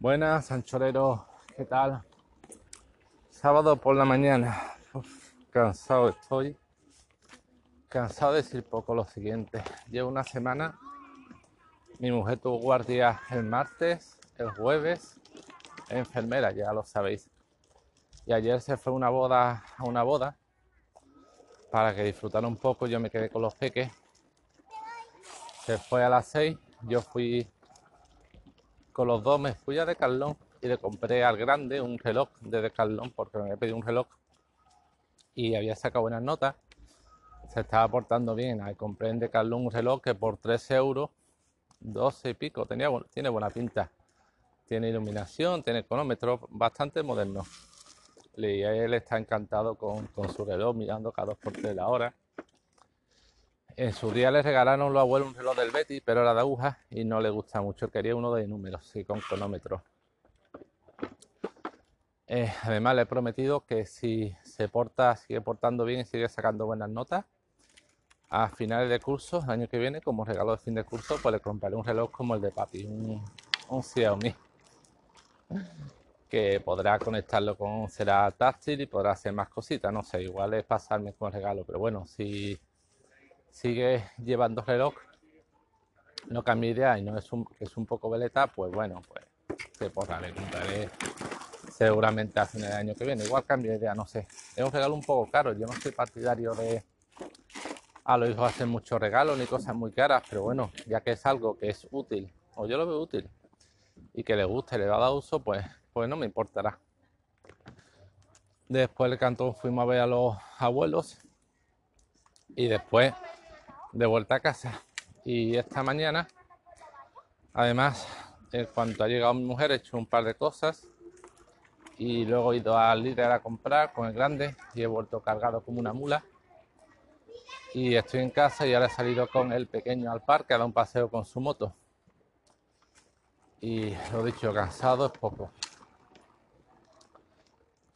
Buenas, anchoreros, ¿qué tal? Sábado por la mañana. Cansado estoy. Cansado de decir poco lo siguiente. Llevo una semana. Mi mujer tuvo guardia el martes, el jueves. enfermera, ya lo sabéis. Y ayer se fue una boda, a una boda para que disfrutara un poco. Yo me quedé con los peques. Se fue a las seis. Yo fui con los dos me fui a Decathlon y le compré al grande un reloj de Decathlon porque me había pedido un reloj y había sacado buenas notas. Se estaba portando bien. Ahí compré en Decathlon un reloj que por 3 euros, 12 y pico, tenía, tiene buena pinta. Tiene iluminación, tiene cronómetro, bastante moderno. Y él está encantado con, con su reloj, mirando cada dos por tres la hora. En su día le regalaron los abuelos un reloj del Betty, pero era de aguja y no le gusta mucho. Quería uno de números, sí, con cronómetro. Eh, además, le he prometido que si se porta, sigue portando bien y sigue sacando buenas notas, a finales de curso, el año que viene, como regalo de fin de curso, pues le compraré un reloj como el de papi, un, un Xiaomi, que podrá conectarlo con, será táctil y podrá hacer más cositas, no sé, igual es pasarme con regalo, pero bueno, si sigue llevando reloj, no cambia idea y no es un, es un poco veleta, pues bueno, pues se porra, le compraré seguramente a fines de año que viene. Igual cambio de idea, no sé. Es un regalo un poco caro. Yo no soy partidario de a los hijos hacer muchos regalos ni cosas muy caras, pero bueno, ya que es algo que es útil, o yo lo veo útil, y que le guste, le va a dar uso, pues, pues no me importará. Después del cantón fuimos a ver a los abuelos y después de vuelta a casa. Y esta mañana, además, en cuanto ha llegado mi mujer, he hecho un par de cosas y luego he ido al líder a comprar con el grande y he vuelto cargado como una mula. Y estoy en casa y ahora he salido con el pequeño al parque a dar un paseo con su moto. Y lo dicho, cansado es poco.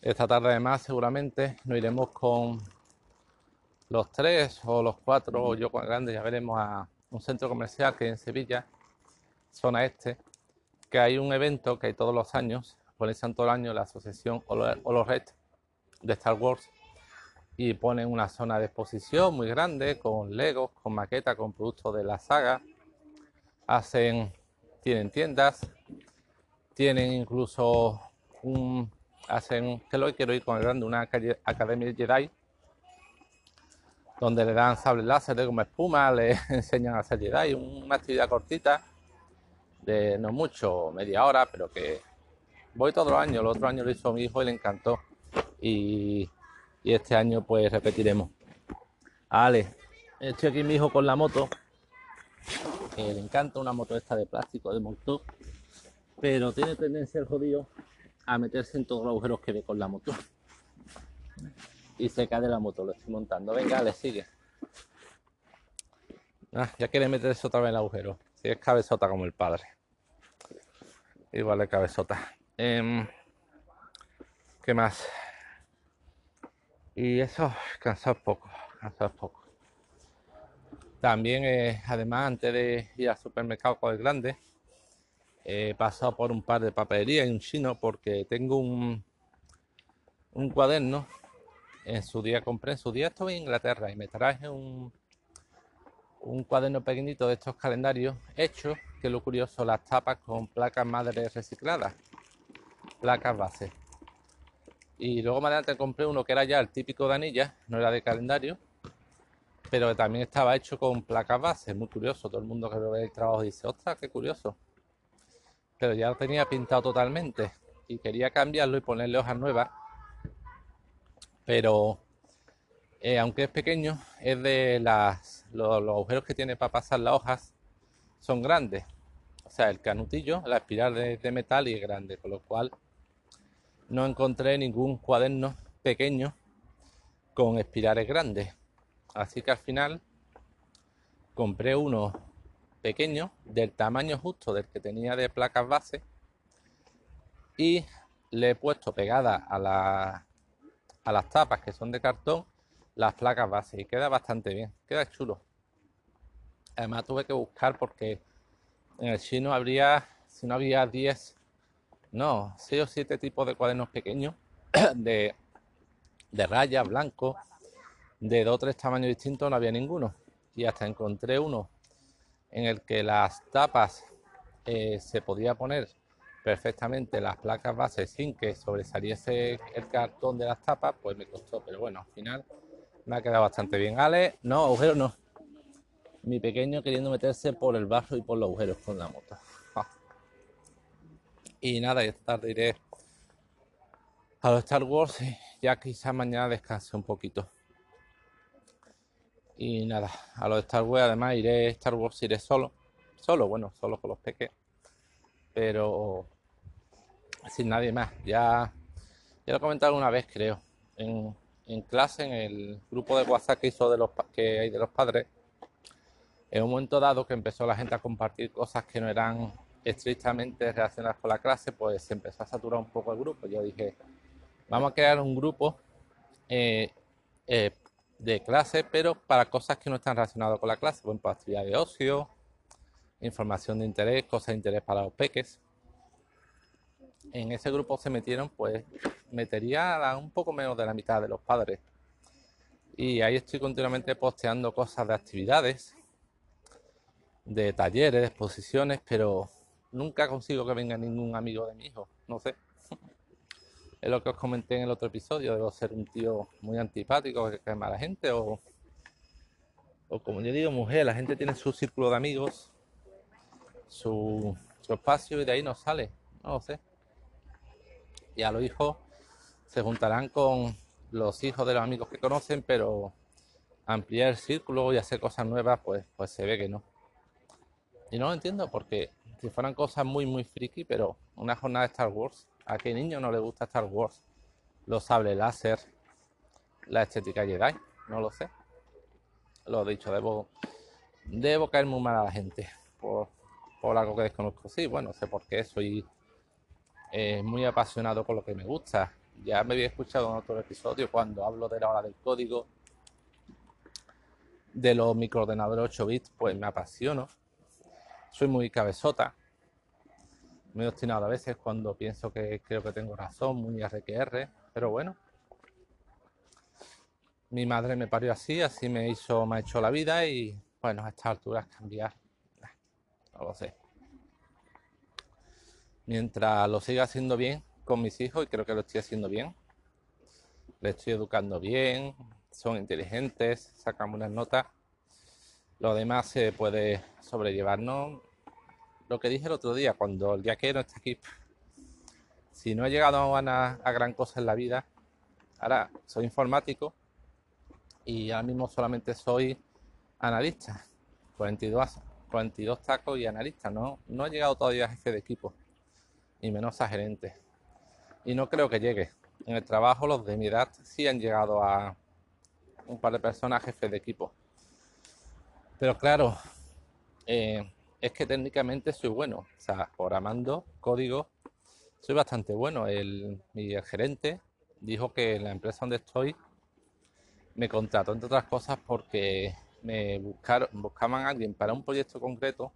Esta tarde además seguramente nos iremos con los tres o los cuatro, o yo con el grande, ya veremos a un centro comercial que hay en Sevilla, zona este, que hay un evento que hay todos los años, ponen todo el año la asociación Red de Star Wars y ponen una zona de exposición muy grande con Legos, con maquetas, con productos de la saga. Hacen, tienen tiendas, tienen incluso un, hacen, que lo quiero ir con el grande, una academia Jedi donde le dan sable láser de como espuma, le enseñan a hacer Jedi, una actividad cortita, de no mucho, media hora, pero que voy todos los años, el otro año lo hizo mi hijo y le encantó. Y, este año pues repetiremos. Ale, estoy aquí mi hijo con la moto, le encanta una moto esta de plástico, de motor, pero tiene tendencia el jodido a meterse en todos los agujeros que ve con la moto y se cae la moto, lo estoy montando. Venga, le sigue. Ah, ya quiere meterse otra vez el agujero. Si es cabezota como el padre. Igual de cabezota. Em, ¿Qué más? Y eso, cansado poco, poco. También, eh, además, antes de ir al supermercado con el grande, he pasado por un par de papelerías y un chino porque tengo un, un cuaderno en su día compré, en su día estuve en Inglaterra y me traje un, un cuaderno pequeñito de estos calendarios hechos, que lo curioso, las tapas con placas madres recicladas, placas base. Y luego más adelante compré uno que era ya el típico de anilla, no era de calendario, pero también estaba hecho con placas base, muy curioso. Todo el mundo que ve el trabajo dice, ostras, qué curioso. Pero ya lo tenía pintado totalmente y quería cambiarlo y ponerle hojas nuevas pero eh, aunque es pequeño, es de las, los, agujeros que tiene para pasar las hojas son grandes. O sea, el canutillo, la espiral de, metal y es grande, con lo cual no encontré ningún cuaderno pequeño con espirales grandes. Así que al final compré uno pequeño del tamaño justo del que tenía de placas base y le he puesto pegada a la, a las tapas que son de cartón las placas base y queda bastante bien, queda chulo. Además tuve que buscar porque en el chino habría, si no había 10 no, seis o siete tipos de cuadernos pequeños de, de rayas, blanco, de dos o tres tamaños distintos no había ninguno. Y hasta encontré uno en el que las tapas eh, se podía poner perfectamente las placas base sin que sobresaliese el cartón de las tapas, pues me costó. Pero bueno, al final me ha quedado bastante bien. Ale, no, agujero no. Mi pequeño queriendo meterse por el barro y por los agujeros con la moto. Y nada, esta tarde iré a los Star Wars ya quizá mañana descanse un poquito. Y nada, a los Star Wars además iré Star Wars iré solo. Solo, bueno, solo con los peques. Pero sin nadie más. Ya, ya lo he comentado una vez, creo. En, en clase, en el grupo de WhatsApp que hizo de los que hay de los padres. En un momento dado que empezó la gente a compartir cosas que no eran estrictamente relacionadas con la clase, pues se empezó a saturar un poco el grupo. Yo dije, vamos a crear un grupo eh, eh, de clase, pero para cosas que no están relacionadas con la clase, por ejemplo, actividad de ocio, información de interés, cosas de interés para los peques. En ese grupo se metieron, pues, metería un poco menos de la mitad de los padres. Y ahí estoy continuamente posteando cosas de actividades, de talleres, de exposiciones, pero nunca consigo que venga ningún amigo de mi hijo, no sé. Es lo que os comenté en el otro episodio, debo ser un tío muy antipático, que cae mala gente, o, o como yo digo, mujer, la gente tiene su círculo de amigos, su, su espacio y de ahí no sale, no lo sé. Y a los hijos se juntarán con los hijos de los amigos que conocen, pero ampliar el círculo y hacer cosas nuevas, pues, pues se ve que no. Y no lo entiendo porque si fueran cosas muy, muy friki, pero una jornada de Star Wars, ¿a qué niño no le gusta Star Wars? Los sables láser, la estética Jedi, no lo sé. Lo dicho, debo, debo caer muy mal a la gente por, por algo que desconozco. Sí, bueno, sé por qué, soy eh, muy apasionado con lo que me gusta. Ya me había escuchado en otro episodio cuando hablo de la hora del código, de los microordenadores 8 bits, pues me apasiono soy muy cabezota, muy obstinado a veces cuando pienso que creo que tengo razón, muy RQR, pero bueno. Mi madre me parió así, así me hizo, me ha hecho la vida y bueno, a estas alturas cambiar, no lo sé. Mientras lo siga haciendo bien con mis hijos, y creo que lo estoy haciendo bien, le estoy educando bien, son inteligentes, sacan buenas notas, lo demás se puede sobrellevar, ¿no? Lo que dije el otro día, cuando el día que no está aquí, si no he llegado a, a gran cosa en la vida, ahora soy informático y ahora mismo solamente soy analista, 42, 42 tacos y analista, ¿no? No he llegado todavía a jefe de equipo, y menos a gerente. Y no creo que llegue. En el trabajo los de mi edad sí han llegado a un par de personas jefes de equipo pero claro, eh, es que técnicamente soy bueno. O sea, programando código soy bastante bueno. El, mi gerente dijo que la empresa donde estoy me contrató, entre otras cosas, porque me buscaron, buscaban a alguien para un proyecto concreto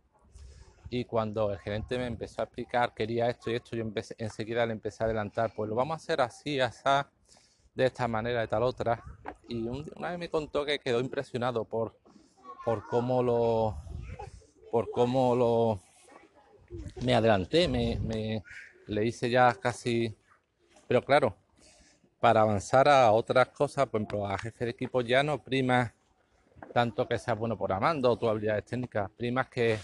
y cuando el gerente me empezó a explicar quería esto y esto, yo empecé, enseguida le empecé a adelantar, pues lo vamos a hacer así, así, de esta manera, de tal otra. Y una vez me contó que quedó impresionado por por cómo lo por cómo lo me adelanté, me, le hice ya casi pero claro, para avanzar a otras cosas, por ejemplo, a jefe de equipo ya no prima tanto que seas bueno programando o tu habilidades técnicas, primas que,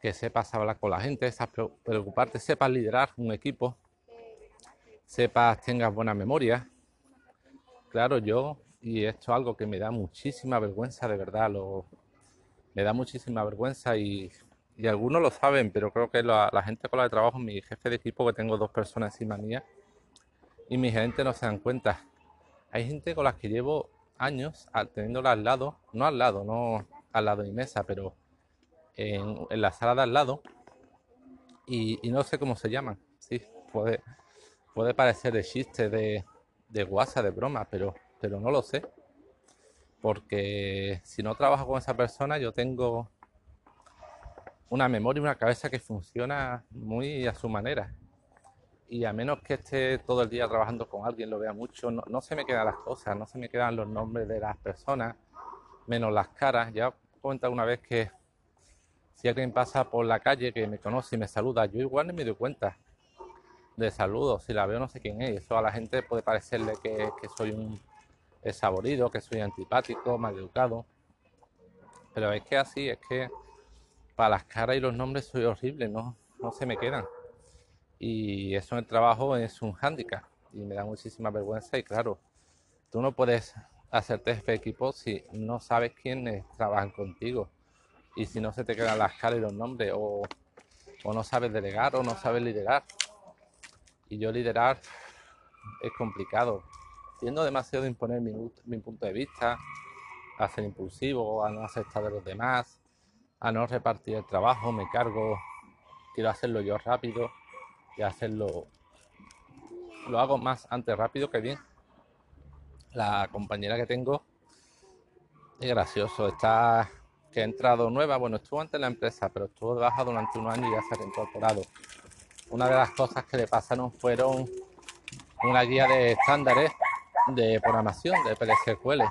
que sepas hablar con la gente, sepas preocuparte, sepas liderar un equipo, sepas, tengas buena memoria. Claro, yo y esto es algo que me da muchísima vergüenza, de verdad, lo, me da muchísima vergüenza y, algunos lo saben, pero creo que la, gente con la que trabajo, mi jefe de equipo, que tengo dos personas encima mía, y mi gerente no se dan cuenta. Hay gente con las que llevo años teniéndola al lado, no al lado, no al lado de mi mesa, pero en, la sala de al lado, y, no sé cómo se llaman. Sí, puede, puede parecer de chiste, de, de guasa, de broma, pero pero no lo sé. Porque si no trabajo con esa persona, yo tengo una memoria y una cabeza que funciona muy a su manera. y a menos que esté todo el día trabajando con alguien, lo vea mucho, no, no se me quedan las cosas, no se me quedan los nombres de las personas, menos las caras. Ya he comentado una vez que si alguien pasa por la calle que me conoce y me saluda, yo igual no me doy cuenta de saludos. Si la veo no sé quién es. Eso a la gente puede parecerle que, soy un saborido, que soy antipático, mal educado. Pero es que así, es que para las caras y los nombres soy horrible, no, no se me quedan. Y eso en el trabajo es un hándicap y me da muchísima vergüenza y claro, tú no puedes hacerte este equipo si no sabes quiénes trabajan contigo y si no se te quedan las caras y los nombres, o, no sabes delegar o no sabes liderar. Y yo liderar es complicado. Tiendo demasiado imponer mi, punto de vista, a ser impulsivo, a no aceptar de los demás, a no repartir el trabajo, me cargo, quiero hacerlo yo rápido y hacerlo. Lo hago más antes rápido que bien. La compañera que tengo es gracioso, está que ha entrado nueva, bueno, estuvo antes en la empresa, pero estuvo de baja durante un año y ya se ha reincorporado. Una de las cosas que le pasaron fueron una guía de estándares de programación de PLSQL.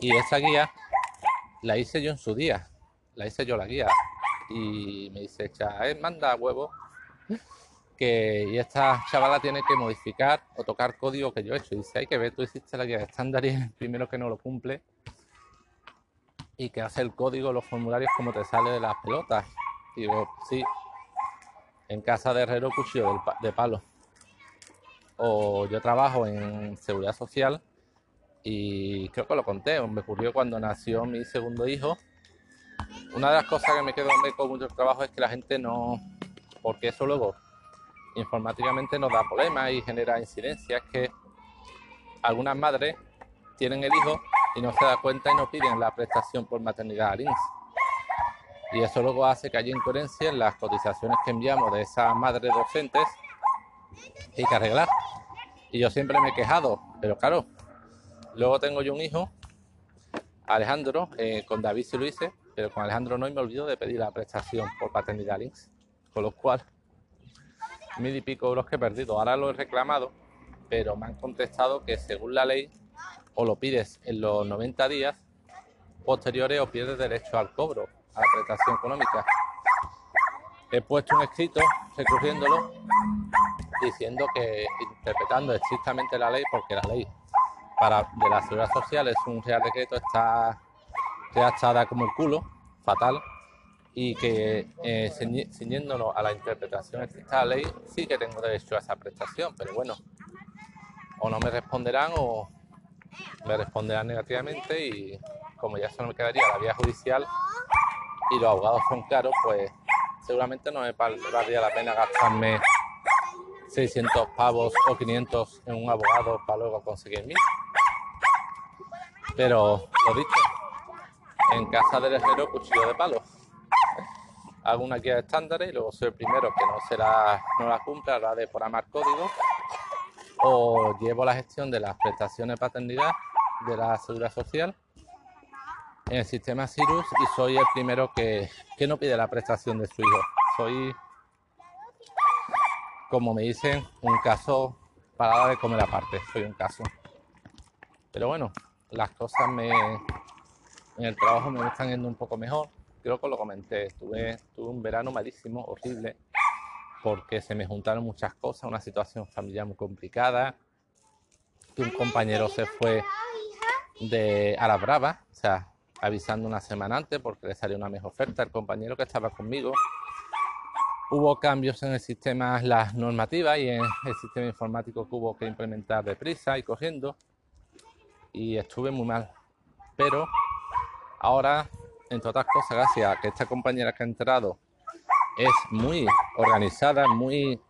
Y esa guía la hice yo en su día, la hice yo la guía. Y me dice, eh, manda huevo, que y esta chavala tiene que modificar o tocar código que yo he hecho. Y dice, hay que ver, tú hiciste la guía de estándares primero que no lo cumple y que hace el código, los formularios como te sale de las pelotas. Digo, sí, en casa de herrero cuchillo de palo. O yo trabajo en seguridad social y creo que lo conté, me ocurrió cuando nació mi segundo hijo. Una de las cosas que me quedó con mucho trabajo es que la gente no, porque eso luego informáticamente nos da problemas y genera incidencias, que algunas madres tienen el hijo y no se da cuenta y no piden la prestación por maternidad al INSS. Y eso luego hace que haya incoherencia en las cotizaciones que enviamos de esas madres docentes y que arreglar. Y yo siempre me he quejado, pero claro, luego tengo yo un hijo, Alejandro, eh, con David sí lo hice, pero con Alejandro no y me olvido de pedir la prestación por paternidad INSS. Con lo cual, mil y pico euros que he perdido. Ahora lo he reclamado, pero me han contestado que según la ley o lo pides en los 90 días posteriores o pierdes derecho al cobro, a la prestación económica. He puesto un escrito recurriéndolo diciendo que interpretando estrictamente la ley, porque la ley para de la seguridad social es un real decreto, está redactada como el culo, fatal, y que eh, a la interpretación estricta de la ley, sí que tengo derecho a esa prestación, pero bueno, o no me responderán o, me responderán negativamente y como ya solo me quedaría la vía judicial y los abogados son caros, pues seguramente no me valdría la pena gastarme 600 pavos o 500 en un abogado para luego conseguir mil. Pero lo dicho, en casa del herrero cuchillo de palo. Hago una guía de estándares y luego soy el primero que no será, no la cumpla, la de por amar código llevo la gestión de las prestaciones de paternidad de la seguridad social en el sistema Cirus y soy el primero que, no pide la prestación de su hijo. Soy, como me dicen, un caso para de comer aparte. Soy un caso. Pero bueno, las cosas me, en el trabajo me están yendo un poco mejor. Creo que lo comenté. Estuve, estuve un verano malísimo, horrible porque se me juntaron muchas cosas, una situación familiar muy complicada, que un compañero se fue de a la brava, o sea, avisando una semana antes porque le salió una mejor oferta al compañero que estaba conmigo. Hubo cambios en el sistema, las normativas y en el sistema informático que hubo que implementar deprisa y corriendo. Y estuve muy mal. Pero ahora, entre otras cosas, gracias a que esta compañera que ha entrado es muy organizada, muy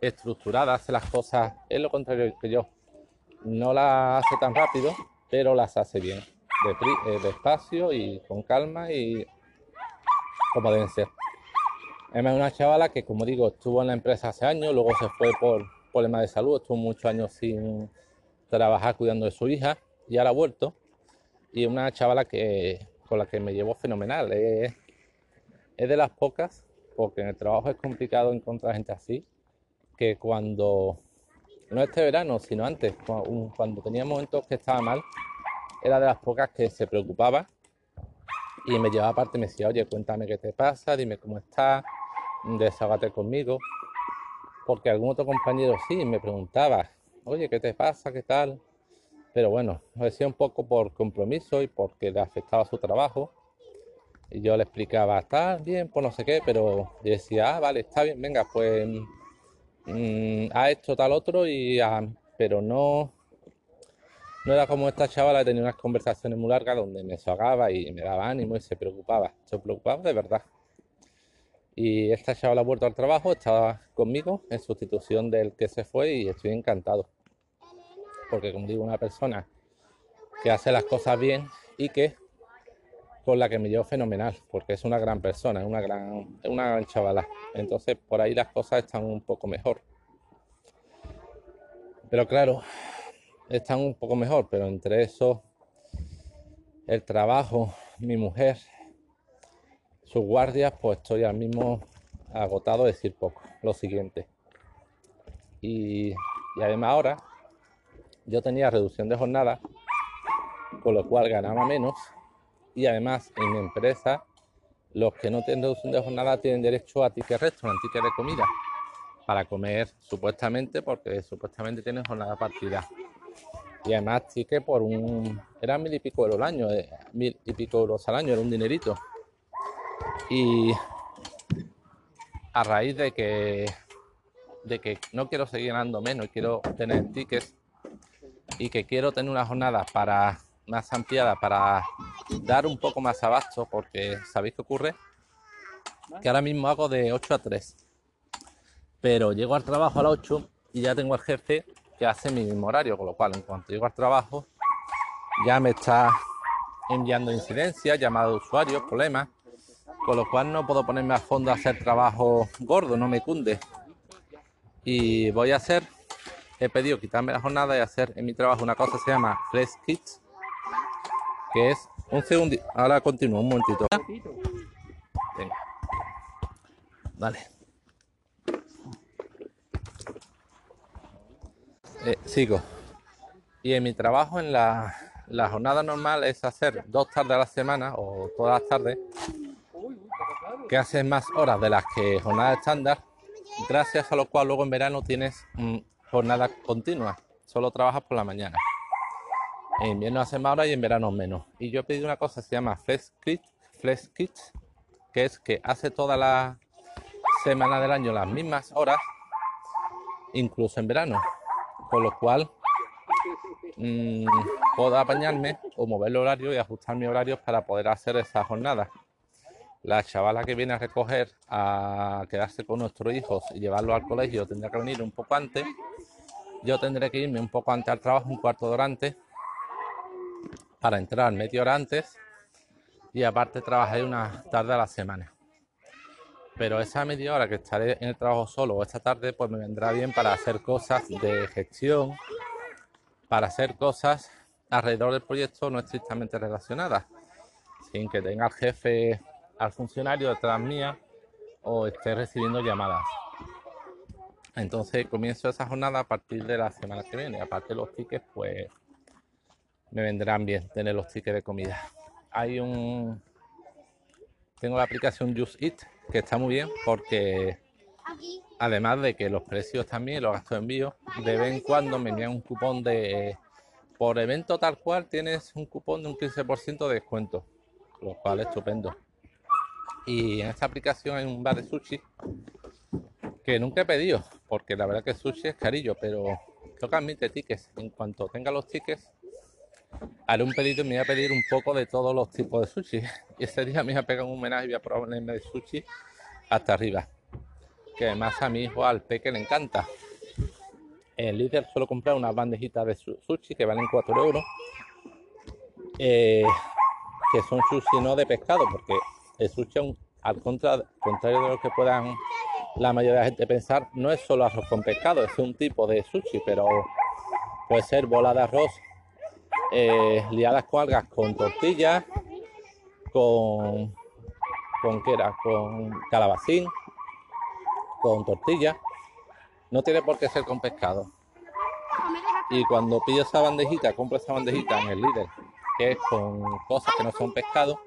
estructurada, hace las cosas, es lo contrario que yo. No las hace tan rápido, pero las hace bien, eh, despacio y con calma y como deben ser. Es una chavala que, como digo, estuvo en la empresa hace años, luego se fue por problemas de salud, estuvo muchos años sin trabajar cuidando de su hija y ahora ha vuelto. Y una chavala que, con la que me llevo fenomenal. Es de las pocas, porque en el trabajo es complicado encontrar gente así, que cuando, no este verano, sino antes, cuando tenía momentos que estaba mal, era de las pocas que se preocupaba y me llevaba aparte y me decía, oye, cuéntame qué te pasa, dime cómo estás, desahogate conmigo. Porque algún otro compañero sí me preguntaba, oye, ¿qué te pasa? ¿Qué tal? Pero bueno, lo decía un poco por compromiso y porque le afectaba su trabajo. Y yo le explicaba, está bien, pues no sé qué, pero decía, ah, vale, está bien, venga, pues mm, ha hecho tal otro, y pero no, no era como esta chavala tenía unas conversaciones muy largas donde me sogaba y me daba ánimo y se preocupaba, se preocupaba de verdad. Y esta chavala ha vuelto al trabajo, estaba conmigo en sustitución del que se fue y estoy encantado. Porque como digo, una persona que hace las cosas bien y que con la que me llevo fenomenal, porque es una gran persona, es una gran, una gran chavala. Entonces por ahí las cosas están un poco mejor. Pero claro, están un poco mejor, pero entre eso, el trabajo, mi mujer, sus guardias, pues estoy al mismo agotado, decir poco. Lo siguiente. Y, y además ahora yo tenía reducción de jornada, con lo cual ganaba menos y además en mi empresa los que no tienen reducción de jornada tienen derecho a ticket restaurant, ticket de comida para comer supuestamente porque supuestamente tienen jornada partida. Y además ticket por un era mil y pico euros al año eh, mil y pico euros al año era un dinerito. Y a raíz de que de que no quiero seguir ganando menos quiero tener tickets y que quiero tener una jornada para más ampliada para dar un poco más abasto, porque ¿sabéis qué ocurre? Que ahora mismo hago de 8 a 3, pero llego al trabajo a las 8 y ya tengo al jefe que hace mi mismo horario, con lo cual en cuanto llego al trabajo ya me está enviando incidencias, llamadas de usuarios, problemas, con lo cual no puedo ponerme a fondo a hacer trabajo gordo, no me cunde. Y voy a hacer, he pedido quitarme la jornada y hacer en mi trabajo una cosa que se llama Fresh Kits, que es un segundo. Ahora continúo un momentito. Venga. Vale. Eh, sigo. Y en mi trabajo en la, la, jornada normal es hacer dos tardes a la semana o todas las tardes, que haces más horas de las que jornada estándar, gracias a lo cual luego en verano tienes mm, jornada continua, solo trabajas por la mañana. En invierno hace más horas y en verano menos. Y yo he pedido una cosa que se llama Flex Kit, Flex Kit, que es que hace toda la semana del año las mismas horas, incluso en verano. Con lo cual mmm, puedo apañarme o mover el horario y ajustar mis horarios para poder hacer esa jornada. La chavala que viene a recoger a quedarse con nuestros hijos y llevarlo al colegio tendrá que venir un poco antes. Yo tendré que irme un poco antes al trabajo, un cuarto de antes, para entrar media hora antes y aparte trabajaré una tarde a la semana. Pero esa media hora que estaré en el trabajo solo o esta tarde, pues me vendrá bien para hacer cosas de gestión, para hacer cosas alrededor del proyecto no estrictamente relacionadas, sin que tenga al jefe, al funcionario detrás mía o esté recibiendo llamadas. Entonces comienzo esa jornada a partir de la semana que viene. Aparte de los tickets, pues me vendrán bien tener los tickets de comida. Hay un. Tengo la aplicación Just Eat que está muy bien porque además de que los precios también, los gastos de envío, de vez en cuando me envían un cupón de. Por evento tal cual tienes un cupón de un 15% de descuento, lo cual es estupendo. Y en esta aplicación hay un bar de sushi que nunca he pedido, porque la verdad que sushi es carillo, pero toca admite tickets. En cuanto tenga los tickets, haré un pedido y me voy a pedir un poco de todos los tipos de sushi. Y ese día me voy a pegar un homenaje y voy a probarme de sushi hasta arriba. Que además a mi hijo al peque le encanta. En líder suelo comprar unas bandejitas de sushi que valen 4 euros. Eh, que son sushi no de pescado, porque el sushi, al contrario de lo que puedan la mayoría de la gente pensar, no es solo arroz con pescado, es un tipo de sushi, pero puede ser bola de arroz eh, liadas con algas con tortillas, con, con, ¿qué con calabacín, con tortilla. No tiene por qué ser con pescado. Y cuando pido esa bandejita, compro esa bandejita en el líder, que es con cosas que no son pescado,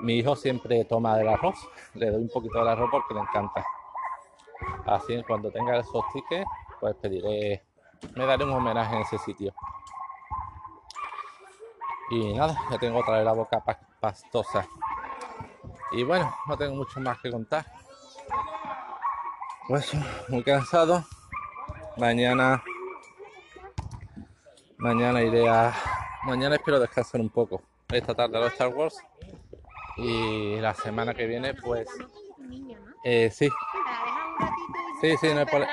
mi hijo siempre toma del arroz. Le doy un poquito del arroz porque le encanta. Así cuando tenga esos tickets, pues pediré, me daré un homenaje en ese sitio. Y nada, ya tengo otra vez la boca pastosa. Y bueno, no tengo mucho más que contar. Pues muy cansado. Mañana Mañana iré a. Mañana espero descansar un poco. Esta tarde a los Star Wars. Y la semana que viene, pues. Eh, sí. Sí, sí, no hay problema.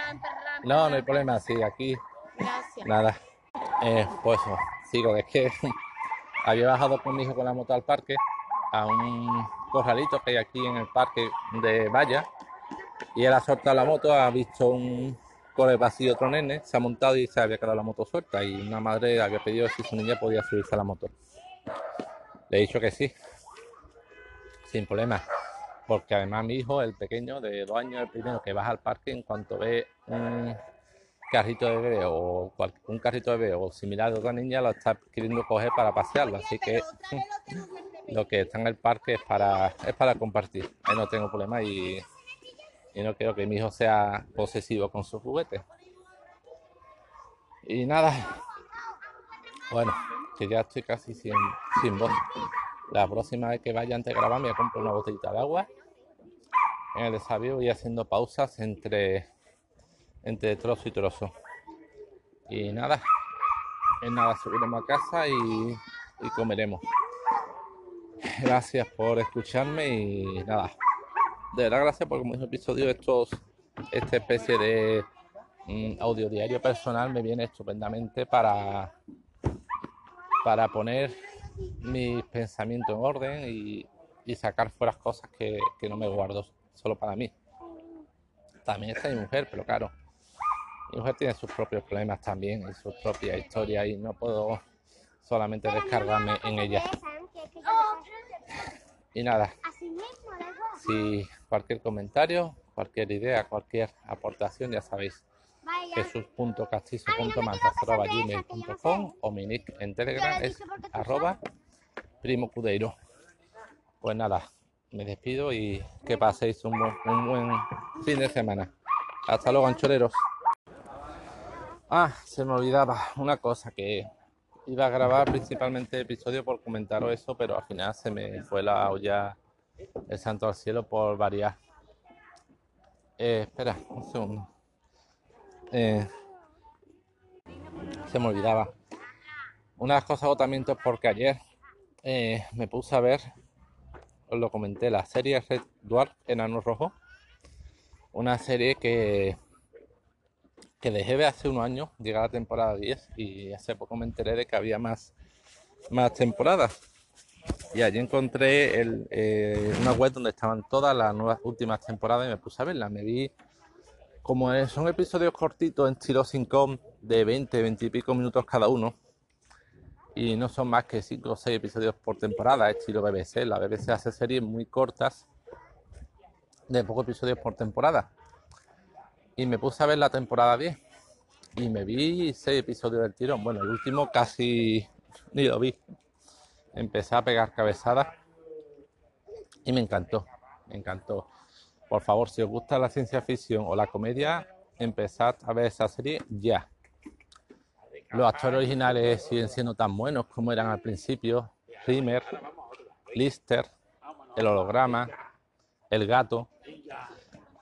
No, no hay problema. Sí, aquí. Nada. Eh, pues sigo. Es que había bajado con mi hijo con la moto al parque. A un corralito que hay aquí en el parque de Valla. Y él ha soltado la moto, ha visto un, con el vacío otro nene, se ha montado y se había quedado la moto suelta y una madre había pedido si su niña podía subirse a la moto. Le he dicho que sí, sin problema, porque además mi hijo, el pequeño de dos años, el primero que baja al parque, en cuanto ve un carrito de bebé o un carrito de bebé o similar de otra niña, lo está queriendo coger para pasearlo, así que lo que está en el parque es para, es para compartir, ahí no tengo problema y y no quiero que mi hijo sea posesivo con sus juguetes. Y nada, bueno, que ya estoy casi sin, sin voz. La próxima vez que vaya antes de grabar me voy una botellita de agua. En el desafío voy haciendo pausas entre, entre trozo y trozo. Y nada, en nada subiremos a casa y, comeremos. Gracias por escucharme y nada, de verdad gracias por como episodio estos esta especie de mm, audio diario personal me viene estupendamente para para poner mis pensamientos en orden y, sacar fuera cosas que, no me guardo solo para mí también está mi mujer pero claro mi mujer tiene sus propios problemas también y sus propias historias y no puedo solamente descargarme en ella y nada si cualquier comentario, cualquier idea, cualquier aportación, ya sabéis. Jesús.castizo.mantas.gmail.com o mi nick en Telegram es arroba primo cudeiro. Pues nada, me despido y que paséis un buen, un buen fin de semana. Hasta luego, anchoreros. Ah, se me olvidaba una cosa que iba a grabar principalmente episodio por comentaros eso, pero al final se me fue la olla el santo al cielo por variar. Eh, espera, un segundo. Eh, se me olvidaba. Una de las cosas agotamientos porque ayer eh, me puse a ver, os lo comenté, la serie Red Dwarf Enano Rojo. Una serie que, que dejé de hace unos años, llega la temporada 10 y hace poco me enteré de que había más, más temporadas y allí encontré eh, una web donde estaban todas las nuevas últimas temporadas y me puse a verlas. Me vi como son episodios cortitos en estilo com de 20, 20 y pico minutos cada uno. Y no son más que 5 o 6 episodios por temporada, estilo BBC. La BBC hace series muy cortas de pocos episodios por temporada. Y me puse a ver la temporada 10. Y me vi 6 episodios del tirón. Bueno, el último casi ni lo vi empecé a pegar cabezadas y me encantó, me encantó. Por favor, si os gusta la ciencia ficción o la comedia, empezad a ver esa serie ya. Los actores originales siguen siendo tan buenos como eran al principio. Rimmer, Lister, el holograma, el gato.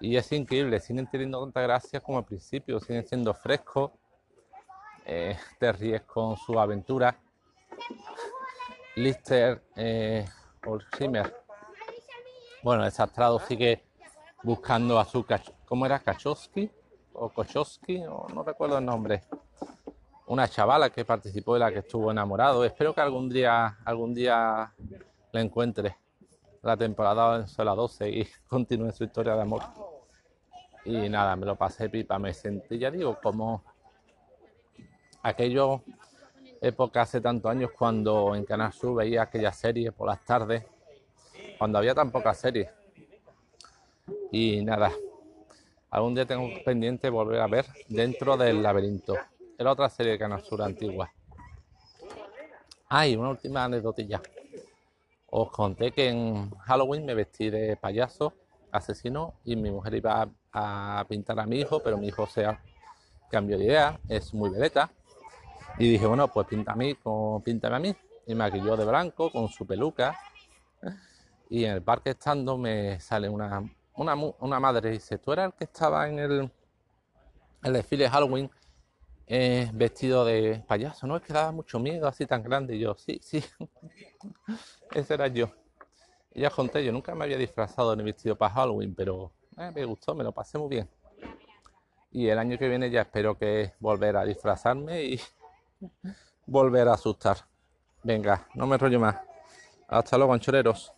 Y es increíble, siguen teniendo tanta gracia como al principio, siguen siendo frescos, eh, te ríes con su aventura Lister eh, Bueno, el Sastrado sigue buscando a su ¿cómo era? Kachowski o Kochowski, o no recuerdo el nombre. Una chavala que participó de la que estuvo enamorado. Espero que algún día, algún día la encuentre. La temporada en la 12 y continúe su historia de amor. Y nada, me lo pasé pipa, me sentí, ya digo, como aquello época hace tantos años cuando en Canal Sur veía aquella serie por las tardes, cuando había tan pocas series. Y nada, Algún día tengo pendiente volver a ver Dentro del laberinto. Era otra serie de Canal Sur antigua. Ay, una última anécdotilla. Os conté que en Halloween me vestí de payaso asesino y mi mujer iba a, pintar a mi hijo, pero mi hijo se cambió de idea, es muy veleta. Y dije, bueno, pues pinta a mí, píntame a mí. Y me maquilló de blanco con su peluca. Y en el parque estando me sale una, una, madre y dice, ¿tú eras el que estaba en el, el desfile de Halloween eh, vestido de payaso? No, es que daba mucho miedo así tan grande. Y yo, sí, sí, ese era yo. Ya conté, yo nunca me había disfrazado ni vestido para Halloween, pero eh, me gustó, me lo pasé muy bien. Y el año que viene ya espero que volver a disfrazarme y volver a asustar. Venga, no me rollo más. Hasta luego, anchoreros.